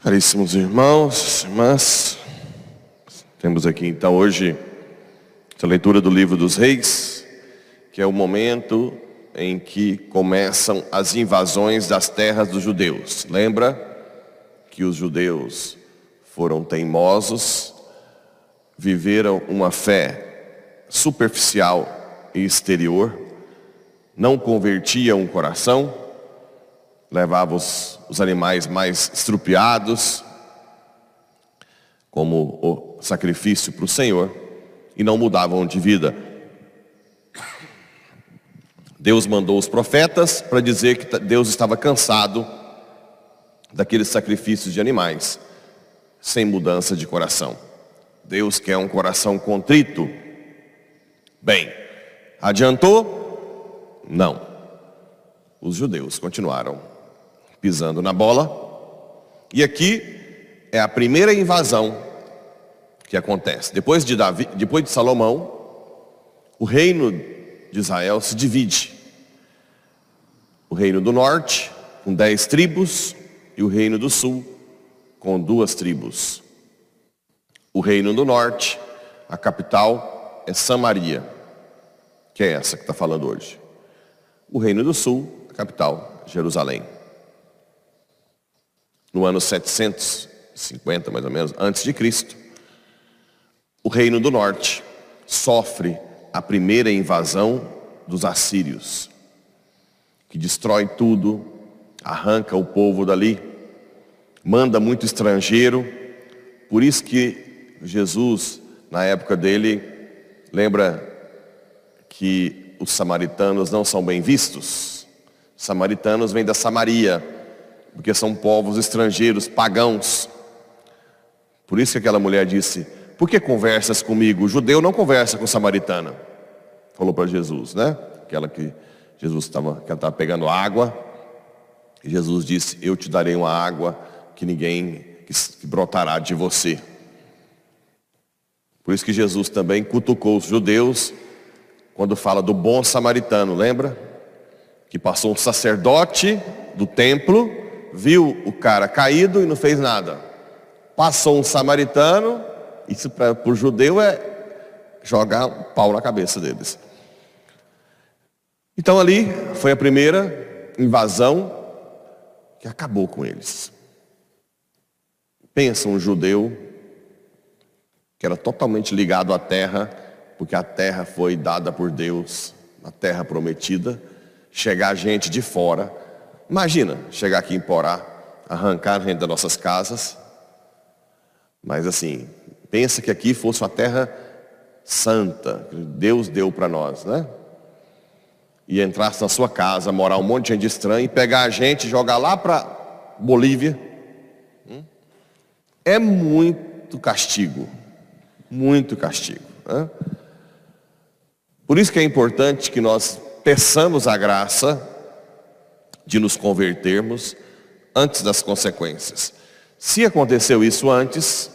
Caríssimos irmãos, irmãs, temos aqui então hoje a leitura do livro dos reis, que é o momento em que começam as invasões das terras dos judeus. Lembra que os judeus foram teimosos, viveram uma fé superficial e exterior, não convertiam o coração, levavam os, os animais mais estrupiados, como o sacrifício para o Senhor, e não mudavam de vida. Deus mandou os profetas para dizer que Deus estava cansado daqueles sacrifícios de animais, sem mudança de coração. Deus quer um coração contrito. Bem, adiantou? Não. Os judeus continuaram pisando na bola. E aqui é a primeira invasão que acontece. Depois de, Davi, depois de Salomão, o reino de Israel se divide. O reino do norte, com dez tribos, e o reino do sul, com duas tribos. O reino do norte, a capital é Samaria, que é essa que está falando hoje. O reino do sul, a capital, Jerusalém. No ano 750, mais ou menos, antes de Cristo, o reino do norte sofre a primeira invasão dos assírios, que destrói tudo, arranca o povo dali, manda muito estrangeiro. Por isso que Jesus, na época dele, lembra que os samaritanos não são bem vistos. Os samaritanos vêm da Samaria, porque são povos estrangeiros, pagãos. Por isso que aquela mulher disse: por que conversas comigo? O judeu não conversa com samaritana. Falou para Jesus, né? Aquela que Jesus estava, pegando água. E Jesus disse: Eu te darei uma água que ninguém que, que brotará de você. Por isso que Jesus também cutucou os judeus quando fala do bom samaritano, lembra? Que passou um sacerdote do templo, viu o cara caído e não fez nada. Passou um samaritano, isso para o judeu é jogar pau na cabeça deles. Então ali foi a primeira invasão que acabou com eles. Pensa um judeu que era totalmente ligado à terra, porque a terra foi dada por Deus, a terra prometida, chegar gente de fora. Imagina chegar aqui em Porá, arrancar gente das nossas casas, mas assim, Pensa que aqui fosse uma terra santa, que Deus deu para nós, né? E entrasse na sua casa, morar um monte de gente estranha e pegar a gente e jogar lá para Bolívia. Hum? É muito castigo, muito castigo. Né? Por isso que é importante que nós peçamos a graça de nos convertermos antes das consequências. Se aconteceu isso antes,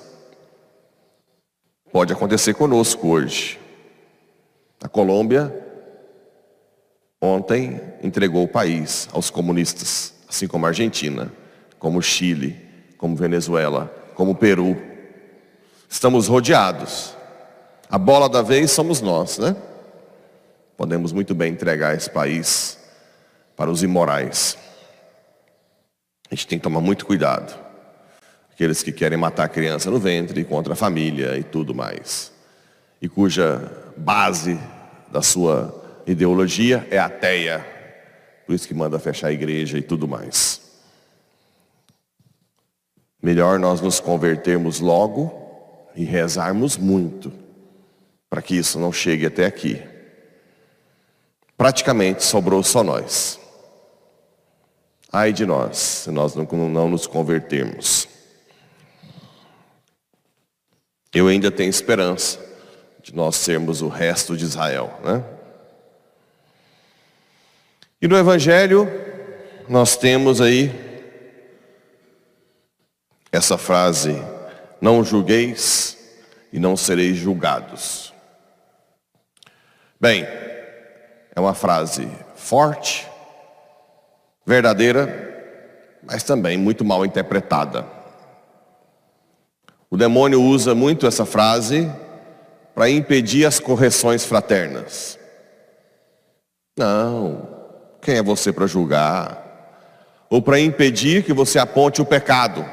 Pode acontecer conosco hoje. A Colômbia ontem entregou o país aos comunistas, assim como a Argentina, como o Chile, como Venezuela, como o Peru. Estamos rodeados. A bola da vez somos nós, né? Podemos muito bem entregar esse país para os imorais. A gente tem que tomar muito cuidado aqueles que querem matar a criança no ventre contra a família e tudo mais, e cuja base da sua ideologia é ateia, por isso que manda fechar a igreja e tudo mais. Melhor nós nos convertermos logo e rezarmos muito para que isso não chegue até aqui. Praticamente sobrou só nós. Ai de nós, se nós não, não nos convertermos. eu ainda tenho esperança de nós sermos o resto de Israel. Né? E no Evangelho, nós temos aí essa frase: Não julgueis e não sereis julgados. Bem, é uma frase forte, verdadeira, mas também muito mal interpretada O demônio usa muito essa frase para impedir as correções fraternas. Não, quem é você para julgar? Ou para impedir que você aponte o pecado.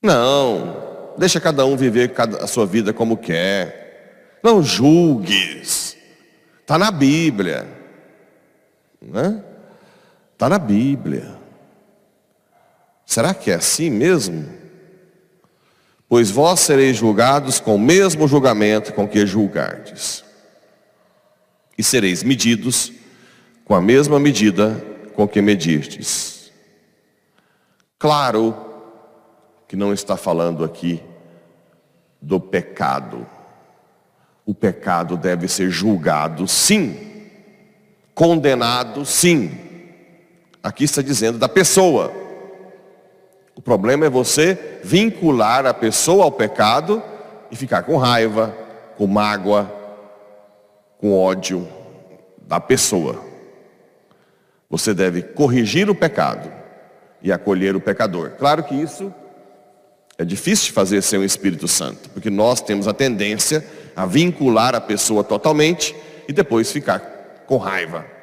Não, deixa cada um viver a sua vida como quer. Não julgues. Está na Bíblia. Né? Está na Bíblia. Será que é assim mesmo? Pois vós sereis julgados com o mesmo julgamento com que julgardes. E sereis medidos com a mesma medida com que medirdes. Claro que não está falando aqui do pecado. O pecado deve ser julgado, sim. Condenado, sim Aqui está dizendo da pessoa. O problema é você vincular a pessoa ao pecado e ficar com raiva, com mágoa, com ódio da pessoa. Você deve corrigir o pecado e acolher o pecador. Claro que isso é difícil de fazer sem o Espírito Santo, porque nós temos a tendência a vincular a pessoa totalmente e depois ficar com raiva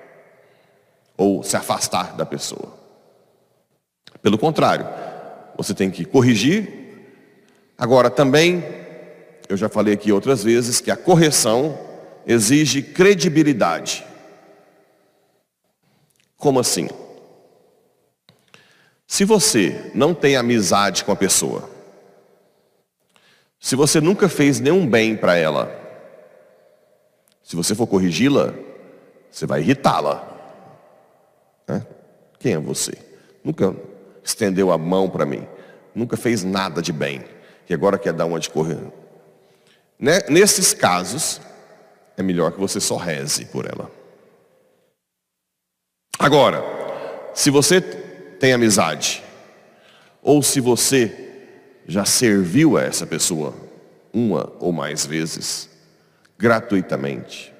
ou se afastar da pessoa. Pelo contrário, você tem que corrigir. Agora também, eu já falei aqui outras vezes que a correção exige credibilidade. Como assim? Se você não tem amizade com a pessoa, se você nunca fez nenhum bem para ela, se você for corrigi-la, você vai irritá-la. Né? Quem é você? Nunca estendeu a mão para mim. Nunca fez nada de bem. E agora quer dar uma de correr. Né? Nesses casos, é melhor que você só reze por ela. Agora, se você tem amizade, ou se você já serviu a essa pessoa uma ou mais vezes, gratuitamente,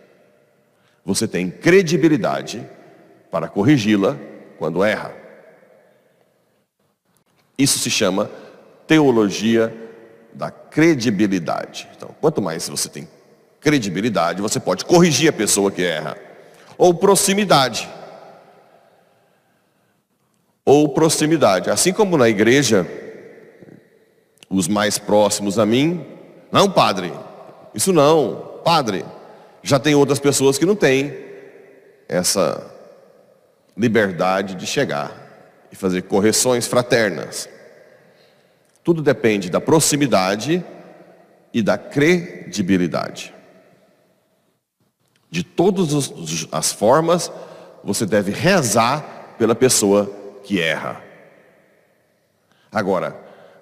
você tem credibilidade para corrigi-la quando erra. Isso se chama teologia da credibilidade. Então, quanto mais você tem credibilidade, você pode corrigir a pessoa que erra. Ou proximidade. Ou proximidade. Assim como na igreja, os mais próximos a mim, não, padre, isso não, padre. Já tem outras pessoas que não têm essa liberdade de chegar e fazer correções fraternas. Tudo depende da proximidade e da credibilidade. De todas as formas, você deve rezar pela pessoa que erra. Agora,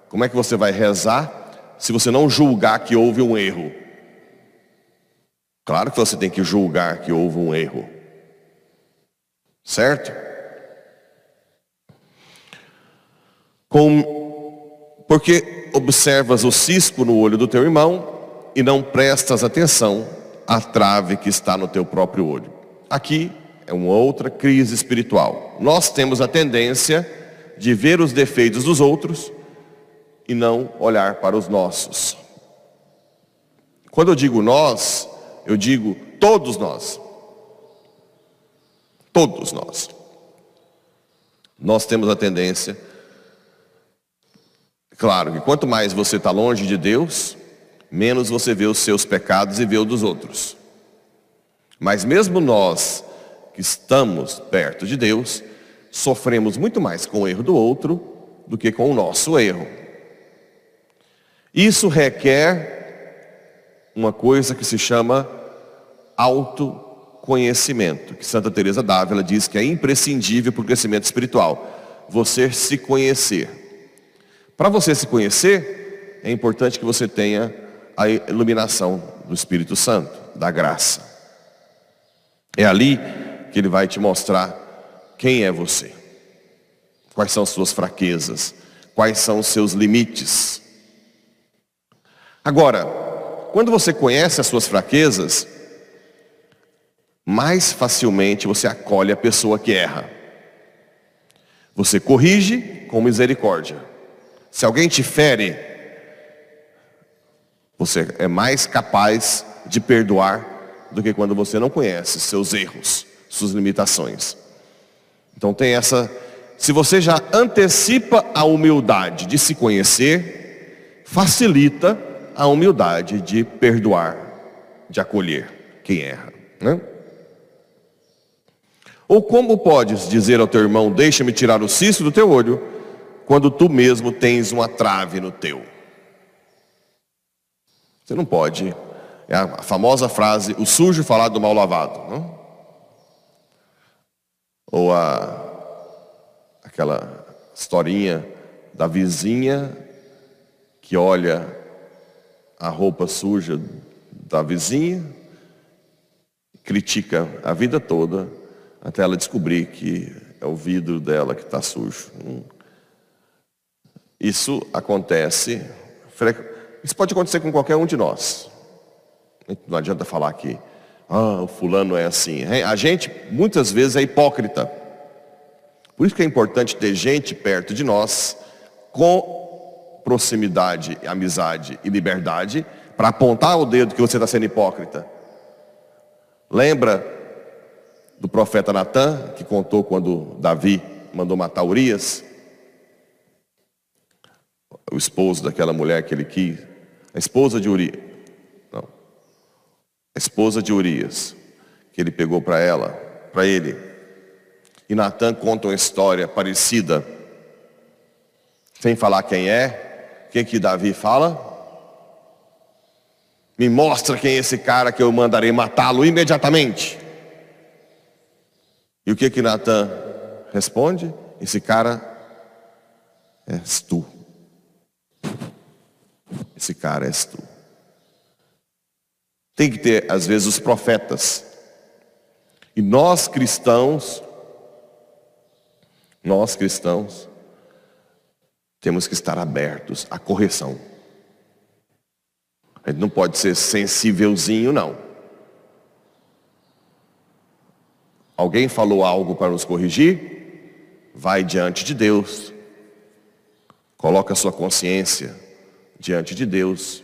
como é que você vai rezar se você não julgar que houve um erro? Claro que você tem que julgar que houve um erro. Certo? Com, porque observas o cisco no olho do teu irmão e não prestas atenção à trave que está no teu próprio olho. Aqui é uma outra crise espiritual. Nós temos a tendência de ver os defeitos dos outros e não olhar para os nossos. Quando eu digo nós, eu digo todos nós. Todos nós. Nós temos a tendência, claro, que quanto mais você está longe de Deus, menos você vê os seus pecados e vê o dos outros. Mas mesmo nós que estamos perto de Deus, sofremos muito mais com o erro do outro do que com o nosso erro. Isso requer uma coisa que se chama auto conhecimento, que Santa Teresa d'Ávila diz que é imprescindível para o crescimento espiritual. Você se conhecer. Para você se conhecer, é importante que você tenha a iluminação do Espírito Santo, da graça. É ali que ele vai te mostrar quem é você. Quais são as suas fraquezas, quais são os seus limites. Agora, quando você conhece as suas fraquezas, mais facilmente você acolhe a pessoa que erra. Você corrige com misericórdia. Se alguém te fere, você é mais capaz de perdoar do que quando você não conhece seus erros, suas limitações. Então tem essa. Se você já antecipa a humildade de se conhecer, facilita a humildade de perdoar, de acolher quem erra. Né? Ou como podes dizer ao teu irmão, deixa-me tirar o cisto do teu olho, quando tu mesmo tens uma trave no teu? Você não pode. É a famosa frase, o sujo falar do mal lavado. Não? Ou a, aquela historinha da vizinha que olha a roupa suja da vizinha, critica a vida toda, até ela descobrir que é o vidro dela que está sujo. Hum. Isso acontece, isso pode acontecer com qualquer um de nós. Não adianta falar que ah, o fulano é assim. A gente muitas vezes é hipócrita. Por isso que é importante ter gente perto de nós com proximidade, amizade e liberdade para apontar o dedo que você está sendo hipócrita. Lembra do profeta Natan, que contou quando Davi mandou matar Urias, o esposo daquela mulher que ele quis, a esposa de Urias, não, a esposa de Urias, que ele pegou para ela, para ele. E Natan conta uma história parecida, sem falar quem é, quem que Davi fala? Me mostra quem é esse cara que eu mandarei matá-lo imediatamente. E o que que Natan responde? Esse cara és tu. Esse cara és tu. Tem que ter, às vezes, os profetas. E nós cristãos, nós cristãos, temos que estar abertos à correção. A gente não pode ser sensívelzinho, não. Alguém falou algo para nos corrigir? Vai diante de Deus. Coloca a sua consciência diante de Deus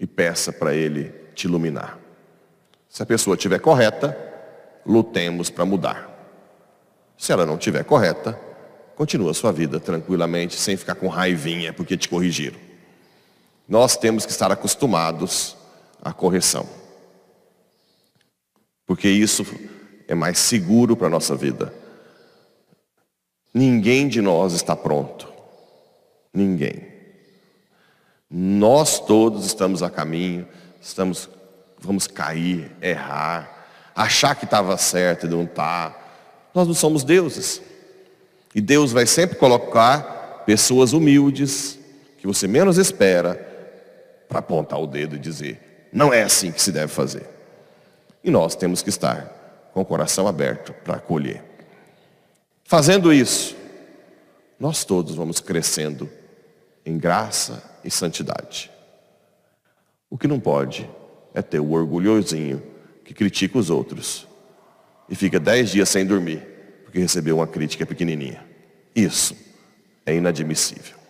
e peça para Ele te iluminar. Se a pessoa estiver correta, lutemos para mudar. Se ela não estiver correta, continua a sua vida tranquilamente, sem ficar com raivinha porque te corrigiram. Nós temos que estar acostumados à correção. Porque isso é mais seguro para a nossa vida. Ninguém de nós está pronto. Ninguém. Nós todos estamos a caminho, estamos, vamos cair, errar, achar que estava certo e não está. Nós não somos deuses. E Deus vai sempre colocar pessoas humildes, que você menos espera, para apontar o dedo e dizer, não é assim que se deve fazer. E nós temos que estar com o coração aberto para acolher. Fazendo isso, nós todos vamos crescendo em graça e santidade. O que não pode é ter o orgulhosinho que critica os outros e fica dez dias sem dormir porque recebeu uma crítica pequenininha. Isso é inadmissível.